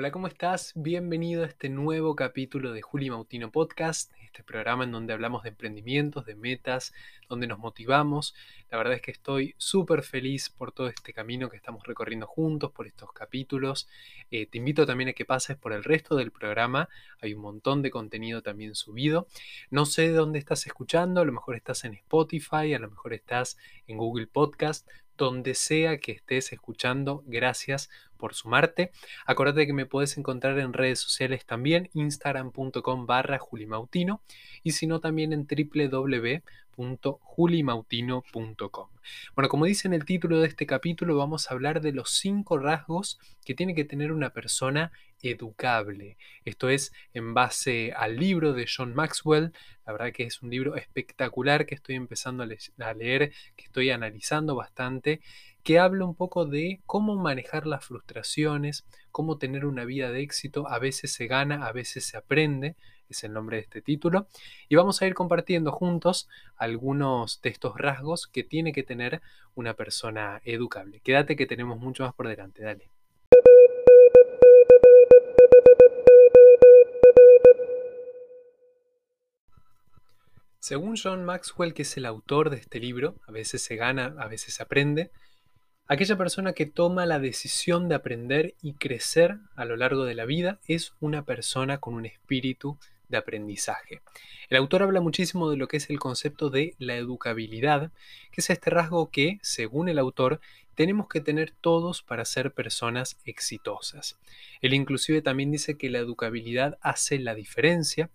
Hola, ¿cómo estás? Bienvenido a este nuevo capítulo de Juli Mautino Podcast, este programa en donde hablamos de emprendimientos, de metas, donde nos motivamos. La verdad es que estoy súper feliz por todo este camino que estamos recorriendo juntos, por estos capítulos. Eh, te invito también a que pases por el resto del programa, hay un montón de contenido también subido. No sé dónde estás escuchando, a lo mejor estás en Spotify, a lo mejor estás en Google Podcast, donde sea que estés escuchando, gracias sumarte. Acuérdate que me puedes encontrar en redes sociales también, instagram.com barra julimautino y si no también en www.julimautino.com. Bueno, como dice en el título de este capítulo, vamos a hablar de los cinco rasgos que tiene que tener una persona educable. Esto es en base al libro de John Maxwell. La verdad que es un libro espectacular que estoy empezando a, leer, que estoy analizando bastante, que habla un poco de cómo manejar las frustraciones, cómo tener una vida de éxito. A veces se gana, a veces se aprende es el nombre de este título, y vamos a ir compartiendo juntos algunos de estos rasgos que tiene que tener una persona educable. Quédate que tenemos mucho más por delante, dale. Según John Maxwell, que es el autor de este libro, a veces se gana, a veces se aprende, aquella persona que toma la decisión de aprender y crecer a lo largo de la vida es una persona con un espíritu de aprendizaje. El autor habla muchísimo de lo que es el concepto de la educabilidad, que es este rasgo que, según el autor, tenemos que tener todos para ser personas exitosas. Él inclusive también dice que la educabilidad hace la diferencia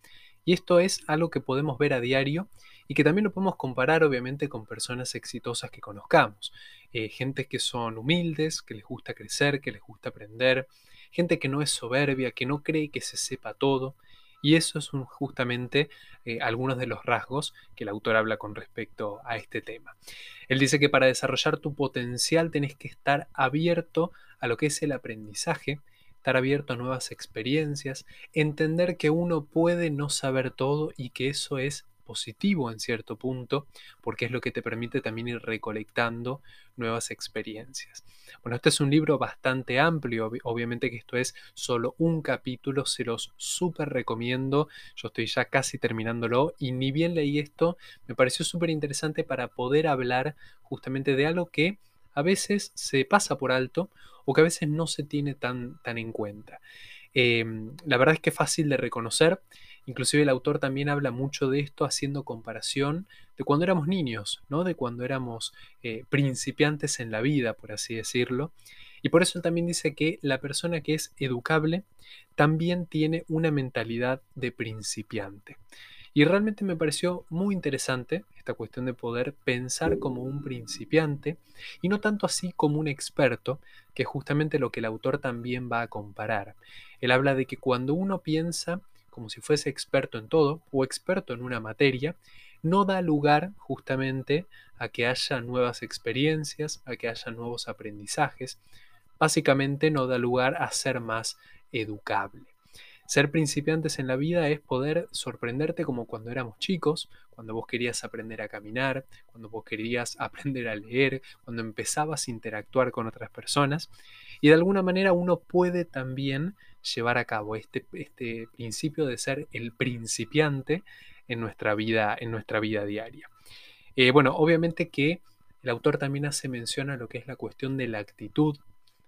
y esto es algo que podemos ver a diario y que también lo podemos comparar obviamente con personas exitosas que conozcamos. Eh, gente que son humildes, que les gusta crecer, que les gusta aprender, gente que no es soberbia, que no cree que se sepa todo. Y eso es justamente eh, algunos de los rasgos que el autor habla con respecto a este tema. Él dice que para desarrollar tu potencial tenés que estar abierto a lo que es el aprendizaje estar abierto a nuevas experiencias, entender que uno puede no saber todo y que eso es positivo en cierto punto, porque es lo que te permite también ir recolectando nuevas experiencias. Bueno, este es un libro bastante amplio, obviamente que esto es solo un capítulo, se los súper recomiendo, yo estoy ya casi terminándolo y ni bien leí esto, me pareció súper interesante para poder hablar justamente de algo que a veces se pasa por alto o que a veces no se tiene tan, tan en cuenta. Em, la verdad es que es fácil de reconocer, inclusive el autor también habla mucho de esto haciendo comparación de cuando éramos niños, ¿no? de cuando éramos eh, principiantes en la vida, por así decirlo. Y por eso también dice que la persona que es educable también tiene una mentalidad de principiante. Y realmente me pareció muy interesante esta cuestión de poder pensar como un principiante y no tanto así como un experto, que es justamente lo que el autor también va a comparar. Él habla de que cuando uno piensa como si fuese experto en todo o experto en una materia, no da lugar justamente a que haya nuevas experiencias, a que haya nuevos aprendizajes. Básicamente no da lugar a ser más educable. Ser principiantes en la vida es poder sorprenderte como cuando éramos chicos, cuando vos querías aprender a caminar, cuando vos querías aprender a leer, cuando empezabas a interactuar con otras personas. Y de alguna manera uno puede también llevar a cabo este, este principio de ser el principiante en nuestra vida, en nuestra vida diaria. Eh, bueno, obviamente que el autor también hace mención a lo que es la cuestión de la actitud,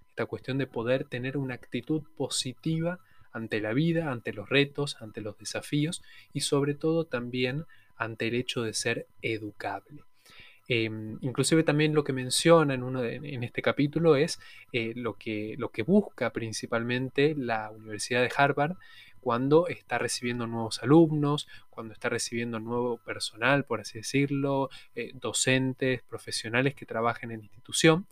esta cuestión de poder tener una actitud positiva ante la vida, ante los retos, ante los desafíos y sobre todo también ante el hecho de ser educable. Em, inclusive también lo que menciona en, uno en este capítulo es eh, lo, que, lo que busca principalmente la Universidad de Harvard cuando está recibiendo nuevos alumnos, cuando está recibiendo nuevo personal, por así decirlo, eh, docentes, profesionales que trabajen en la institución.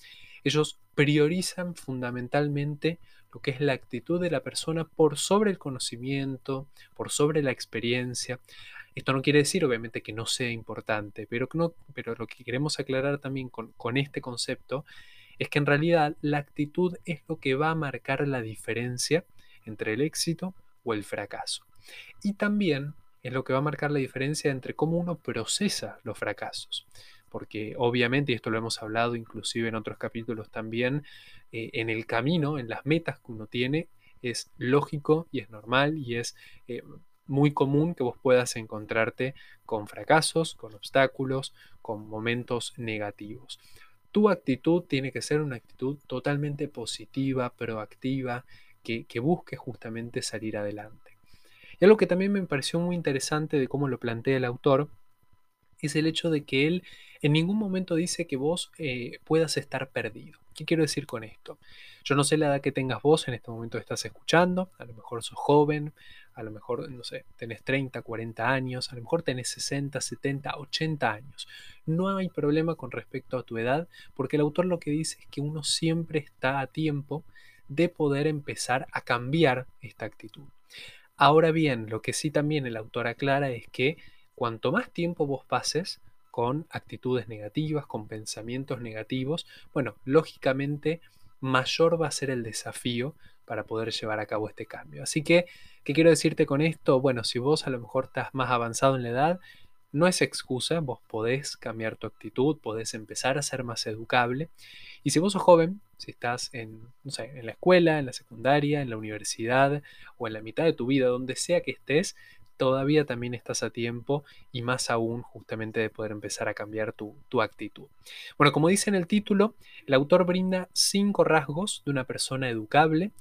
Ellos priorizan fundamentalmente lo que es la actitud de la persona por sobre el conocimiento, por sobre la experiencia. Esto no quiere decir, obviamente, que no sea importante, pero, no, pero lo que queremos aclarar también con, con este concepto es que en realidad la actitud es lo que va a marcar la diferencia entre el éxito o el fracaso. Y también es lo que va a marcar la diferencia entre cómo uno procesa los fracasos porque obviamente, y esto lo hemos hablado inclusive en otros capítulos también, eh, en el camino, en las metas que uno tiene, es lógico y es normal y es eh, muy común que vos puedas encontrarte con fracasos, con obstáculos, con momentos negativos. Tu actitud tiene que ser una actitud totalmente positiva, proactiva, que, que busque justamente salir adelante. Y algo que también me pareció muy interesante de cómo lo plantea el autor es el hecho de que él en ningún momento dice que vos eh, puedas estar perdido. ¿Qué quiero decir con esto? Yo no sé la edad que tengas vos en este momento estás escuchando, a lo mejor sos joven, a lo mejor, no sé, tenés 30, 40 años, a lo mejor tenés 60, 70, 80 años. No hay problema con respecto a tu edad, porque el autor lo que dice es que uno siempre está a tiempo de poder empezar a cambiar esta actitud. Ahora bien, lo que sí también el autor aclara es que cuanto más tiempo vos pases con actitudes negativas, con pensamientos negativos, bueno, lógicamente mayor va a ser el desafío para poder llevar a cabo este cambio. Así que, ¿qué quiero decirte con esto? Bueno, si vos a lo mejor estás más avanzado en la edad, no es excusa, vos podés cambiar tu actitud, podés empezar a ser más educable. Y si vos sos joven, si estás en, en la escuela, en la secundaria, en la universidad o en la mitad de tu vida, donde sea que estés, todavía también estás a tiempo y más aún justamente de poder empezar a cambiar tu, actitud. Bueno, como dice en el título, el autor brinda cinco rasgos de una persona educable.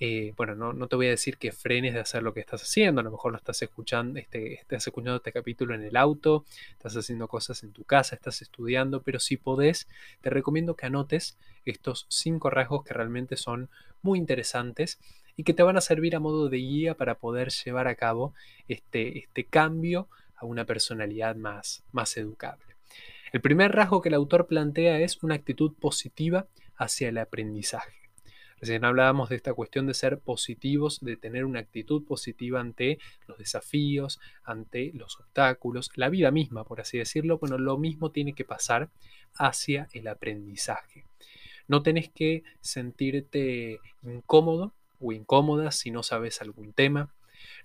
Eh, bueno, no, te voy a decir que frenes de hacer lo que estás haciendo, a lo mejor lo estás escuchando, este, estás escuchando este capítulo en el auto, estás haciendo cosas en tu casa, estás estudiando, pero si podés, te recomiendo que anotes estos cinco rasgos que realmente son muy interesantes y que te van a servir a modo de guía para poder llevar a cabo este, este cambio a una personalidad más, más educable. El primer rasgo que el autor plantea es una actitud positiva hacia el aprendizaje. Recién hablábamos de esta cuestión de ser positivos, de tener una actitud positiva ante los desafíos, ante los obstáculos, la vida misma, por así decirlo. Bueno, lo mismo tiene que pasar hacia el aprendizaje. No tenés que sentirte incómodo o incómoda si no sabes algún tema.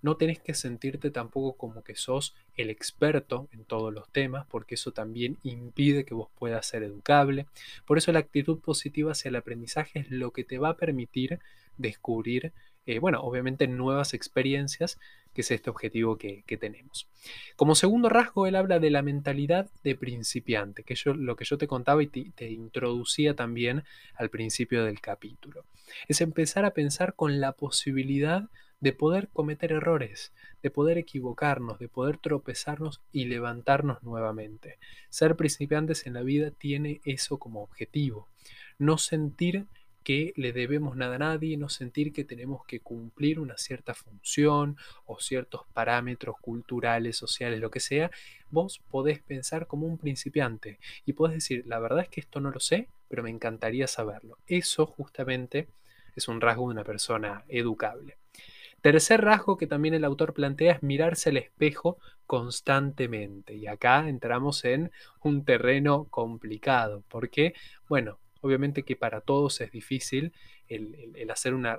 No tenés que sentirte tampoco como que sos el experto en todos los temas, porque eso también impide que vos puedas ser educable. Por eso la actitud positiva hacia el aprendizaje es lo que te va a permitir descubrir, eh, bueno, obviamente nuevas experiencias, que es este objetivo que, tenemos. Como segundo rasgo, él habla de la mentalidad de principiante, que yo, lo que yo te contaba y te introducía también al principio del capítulo es empezar a pensar con la posibilidad de poder cometer errores, de poder equivocarnos, de poder tropezarnos y levantarnos nuevamente. Ser principiantes en la vida tiene eso como objetivo. No sentir que le debemos nada a nadie, no sentir que tenemos que cumplir una cierta función o ciertos parámetros culturales, sociales, lo que sea, vos podés pensar como un principiante y podés decir, la verdad es que esto no lo sé, pero me encantaría saberlo. Eso justamente es un rasgo de una persona educable. Tercer rasgo que también el autor plantea es mirarse al espejo constantemente. Y acá entramos en un terreno complicado, porque, bueno, obviamente que para todos es difícil el, hacer una,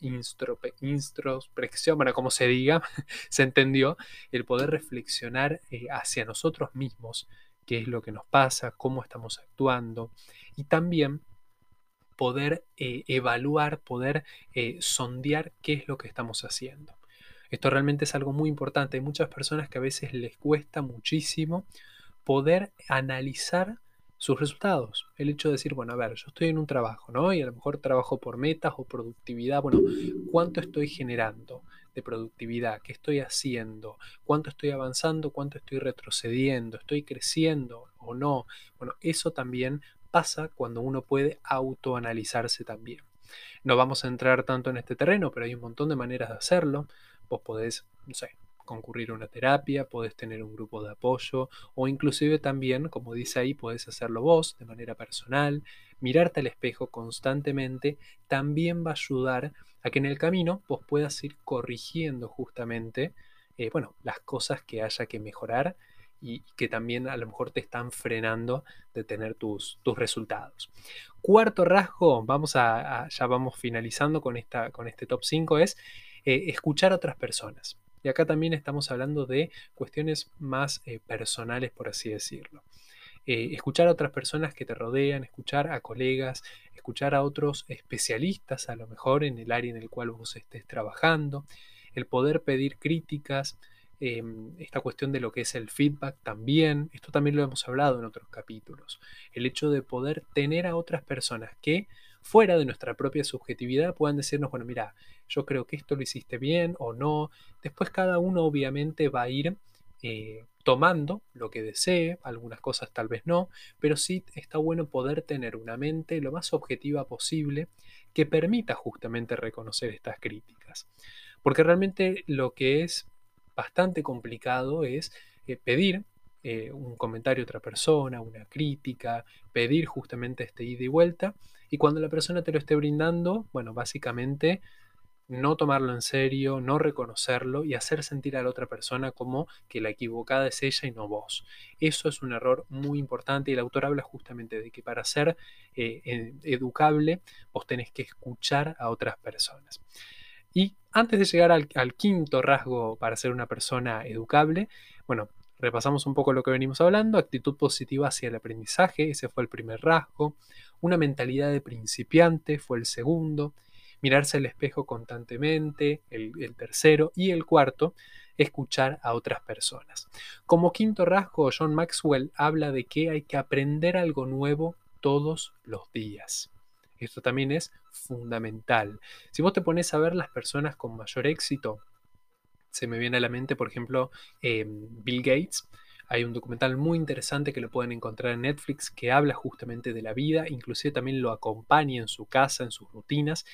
introspección, bueno, como se diga, se entendió, el poder reflexionar eh, hacia nosotros mismos, qué es lo que nos pasa, cómo estamos actuando, y también poder eh, evaluar, poder eh, sondear qué es lo que estamos haciendo. Esto realmente es algo muy importante. Hay muchas personas que a veces les cuesta muchísimo poder analizar sus resultados. El hecho de decir, bueno, a ver, yo estoy en un trabajo, ¿no? Y a lo mejor trabajo por metas o productividad. Bueno, ¿cuánto estoy generando de productividad? ¿Qué estoy haciendo? ¿Cuánto estoy avanzando? ¿Cuánto estoy retrocediendo? ¿Estoy creciendo o no? Bueno, eso también pasa cuando uno puede autoanalizarse también. No vamos a entrar tanto en este terreno, pero hay un montón de maneras de hacerlo. Vos podés, no sé, concurrir a una terapia, podés tener un grupo de apoyo o inclusive también, como dice ahí, podés hacerlo vos de manera personal. Mirarte al espejo constantemente también va a ayudar a que en el camino vos puedas ir corrigiendo justamente, eh, bueno, las cosas que haya que mejorar y que también a lo mejor te están frenando de tener tus, tus resultados. Cuarto rasgo, vamos a, ya vamos finalizando con, esta, con este top 5, es eh, escuchar a otras personas. Y acá también estamos hablando de cuestiones más eh, personales, por así decirlo. eh, escuchar a otras personas que te rodean, escuchar a colegas, escuchar a otros especialistas a lo mejor en el área en el cual vos estés trabajando, el poder pedir críticas, em, esta cuestión de lo que es el feedback también, esto también lo hemos hablado en otros capítulos, el hecho de poder tener a otras personas que fuera de nuestra propia subjetividad puedan decirnos, bueno, mira, yo creo que esto lo hiciste bien o no, después cada uno obviamente va a ir eh, tomando lo que desee, algunas cosas tal vez no, pero sí está bueno poder tener una mente lo más objetiva posible que permita justamente reconocer estas críticas. Porque realmente lo que es bastante complicado es eh, pedir eh, un comentario a otra persona, una crítica, pedir justamente este ida y vuelta, y cuando la persona te lo esté brindando, bueno, básicamente no tomarlo en serio, no reconocerlo y hacer sentir a la otra persona como que la equivocada es ella y no vos. Eso es un error muy importante y el autor habla justamente de que para ser eh, educable vos tenés que escuchar a otras personas. Y antes de llegar al quinto rasgo para ser una persona educable, bueno, repasamos un poco lo que venimos hablando, actitud positiva hacia el aprendizaje, ese fue el primer rasgo, una mentalidad de principiante fue el segundo, mirarse al espejo constantemente, el, tercero, y el cuarto, escuchar a otras personas. Como quinto rasgo, John Maxwell habla de que hay que aprender algo nuevo todos los días. Esto también es fundamental. Si vos te pones a ver las personas con mayor éxito, se me viene a la mente, por ejemplo, em, Bill Gates. Hay un documental muy interesante que lo pueden encontrar en Netflix que habla justamente de la vida, inclusive también lo acompaña en su casa, en sus rutinas,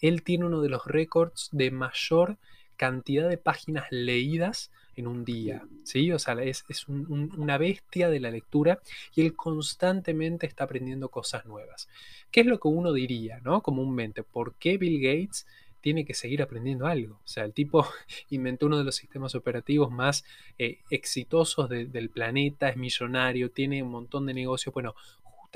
él tiene uno de los récords de mayor cantidad de páginas leídas en un día, ¿sí? O sea, es, una bestia de la lectura y él constantemente está aprendiendo cosas nuevas. ¿Qué es lo que uno diría, ¿no? Comúnmente, ¿por qué Bill Gates tiene que seguir aprendiendo algo? O sea, el tipo inventó uno de los sistemas operativos más eh, exitosos del planeta, es millonario, tiene un montón de negocios. Bueno,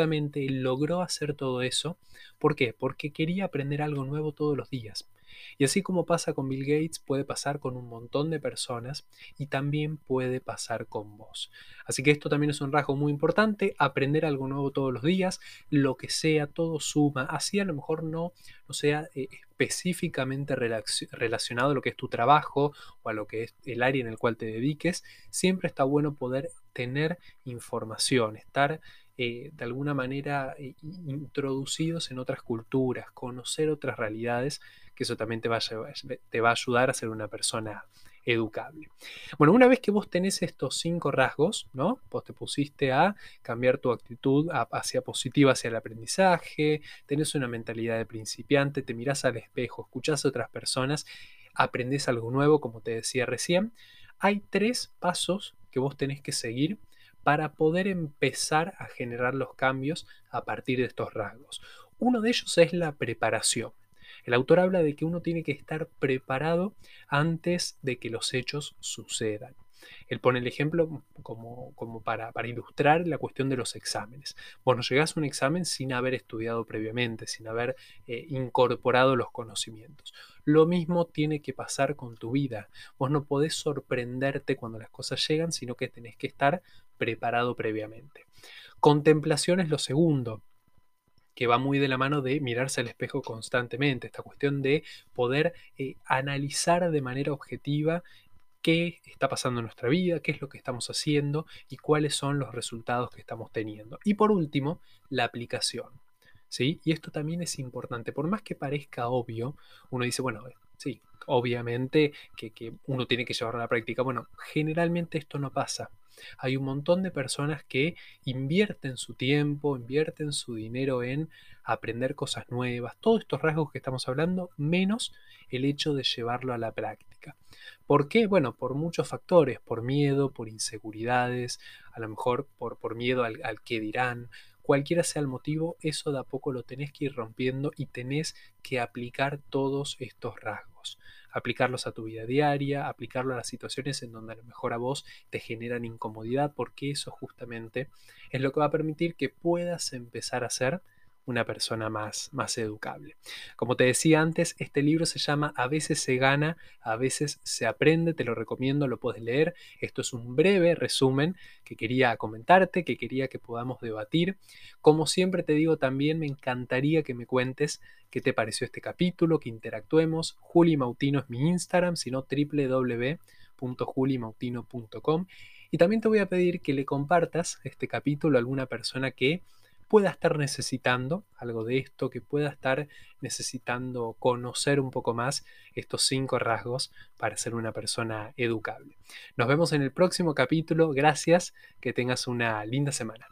logró hacer todo eso. ¿Por qué? Porque quería aprender algo nuevo todos los días. Y así como pasa con Bill Gates, puede pasar con un montón de personas y también puede pasar con vos. Así que esto también es un rasgo muy importante, aprender algo nuevo todos los días, lo que sea, todo suma. Así a lo mejor no, no sea eh, específicamente relacionado a lo que es tu trabajo o a lo que es el área en el cual te dediques, siempre está bueno poder tener información, estar eh, de alguna manera eh, introducidos en otras culturas, conocer otras realidades, que eso también te va, a, ayudar a ser una persona educable. Bueno, una vez que vos tenés estos cinco rasgos, ¿no? Vos te pusiste a cambiar tu actitud hacia positiva, hacia el aprendizaje, tenés una mentalidad de principiante, te mirás al espejo, escuchás a otras personas, aprendés algo nuevo, como te decía recién. Hay tres pasos que vos tenés que seguir para poder empezar a generar los cambios a partir de estos rasgos. Uno de ellos es la preparación. El autor habla de que uno tiene que estar preparado antes de que los hechos sucedan. Él pone el ejemplo como, como para, ilustrar la cuestión de los exámenes. Vos no llegás a un examen sin haber estudiado previamente, sin haber eh, incorporado los conocimientos. Lo mismo tiene que pasar con tu vida. Vos no podés sorprenderte cuando las cosas llegan, sino que tenés que estar preparado previamente. Contemplación es lo segundo que va muy de la mano de mirarse al espejo constantemente, esta cuestión de poder eh, analizar de manera objetiva qué está pasando en nuestra vida, qué es lo que estamos haciendo y cuáles son los resultados que estamos teniendo. Y por último, la aplicación. ¿sí? Y esto también es importante, por más que parezca obvio, uno dice, bueno, sí, obviamente que, que uno tiene que llevarlo a la práctica. Bueno, generalmente esto no pasa. Hay un montón de personas que invierten su tiempo, invierten su dinero en aprender cosas nuevas, todos estos rasgos que estamos hablando, menos el hecho de llevarlo a la práctica. ¿Por qué? Bueno, por muchos factores, por miedo, por inseguridades, a lo mejor por, por miedo al, al que dirán, cualquiera sea el motivo, eso de a poco lo tenés que ir rompiendo y tenés que aplicar todos estos rasgos aplicarlos a tu vida diaria, aplicarlo a las situaciones en donde a lo mejor a vos te generan incomodidad, porque eso justamente es lo que va a permitir que puedas empezar a ser una persona más, más educable. Como te decía antes, este libro se llama A veces se gana, a veces se aprende, te lo recomiendo, lo puedes leer. Esto es un breve resumen que quería comentarte, que quería que podamos debatir. Como siempre te digo, también me encantaría que me cuentes qué te pareció este capítulo, que interactuemos. Juli Mautino es mi Instagram, sino www.julimautino.com. Y también te voy a pedir que le compartas este capítulo a alguna persona que pueda estar necesitando algo de esto, que pueda estar necesitando conocer un poco más estos cinco rasgos para ser una persona educable. Nos vemos en el próximo capítulo. Gracias, que tengas una linda semana.